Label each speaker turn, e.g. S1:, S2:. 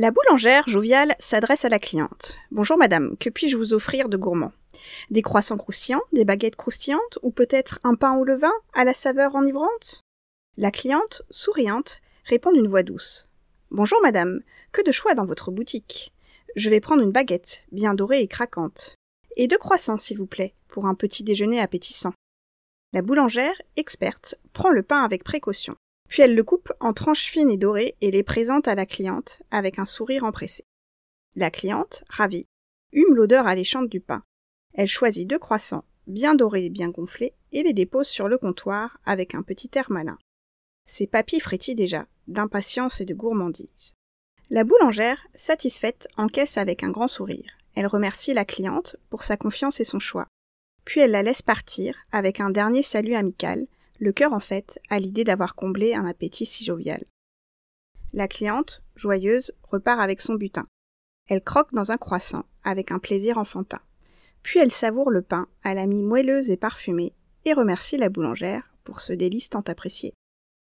S1: La boulangère joviale s'adresse à la cliente. Bonjour madame, que puis-je vous offrir de gourmand? Des croissants croustillants, des baguettes croustillantes, ou peut-être un pain au levain à la saveur enivrante? La cliente, souriante, répond d'une voix douce. Bonjour madame, que de choix dans votre boutique. Je vais prendre une baguette, bien dorée et craquante. Et deux croissants, s'il vous plaît, pour un petit déjeuner appétissant. La boulangère, experte, prend le pain avec précaution. Puis elle le coupe en tranches fines et dorées et les présente à la cliente avec un sourire empressé. La cliente, ravie, hume l'odeur alléchante du pain. Elle choisit deux croissants, bien dorés et bien gonflés, et les dépose sur le comptoir avec un petit air malin. Ses papilles frétillent déjà, d'impatience et de gourmandise. La boulangère, satisfaite, encaisse avec un grand sourire. Elle remercie la cliente pour sa confiance et son choix. Puis elle la laisse partir avec un dernier salut amical, le cœur en fait à l'idée d'avoir comblé un appétit si jovial. La cliente, joyeuse, repart avec son butin. Elle croque dans un croissant, avec un plaisir enfantin. Puis elle savoure le pain à la mie moelleuse et parfumée, et remercie la boulangère pour ce délice tant apprécié.